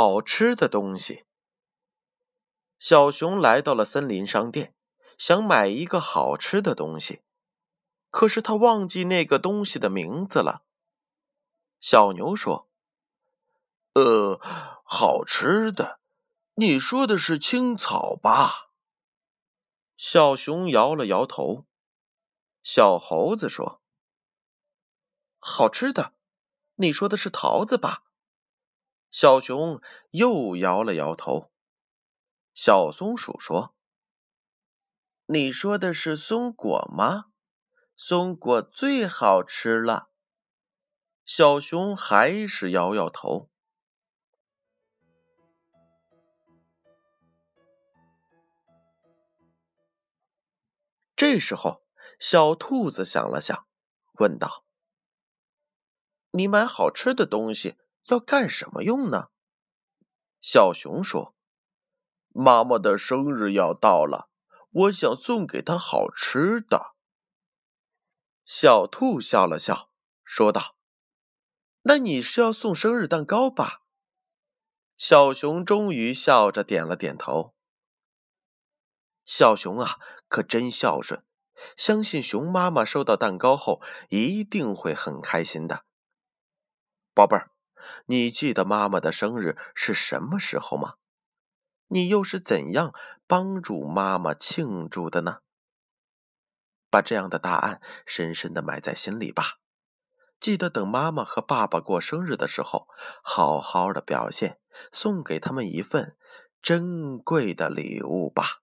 好吃的东西。小熊来到了森林商店，想买一个好吃的东西，可是他忘记那个东西的名字了。小牛说：“呃，好吃的，你说的是青草吧？”小熊摇了摇头。小猴子说：“好吃的，你说的是桃子吧？”小熊又摇了摇头。小松鼠说：“你说的是松果吗？松果最好吃了。”小熊还是摇摇头。这时候，小兔子想了想，问道：“你买好吃的东西要干什么用呢？”小熊说：“妈妈的生日要到了，我想送给她好吃的。”小兔笑了笑，说道：“那你是要送生日蛋糕吧？”小熊终于笑着点了点头。小熊啊，可真孝顺，相信熊妈妈收到蛋糕后一定会很开心的。宝贝儿，你记得妈妈的生日是什么时候吗？你又是怎样帮助妈妈庆祝的呢？把这样的答案深深的埋在心里吧。记得等妈妈和爸爸过生日的时候，好好的表现，送给他们一份珍贵的礼物吧。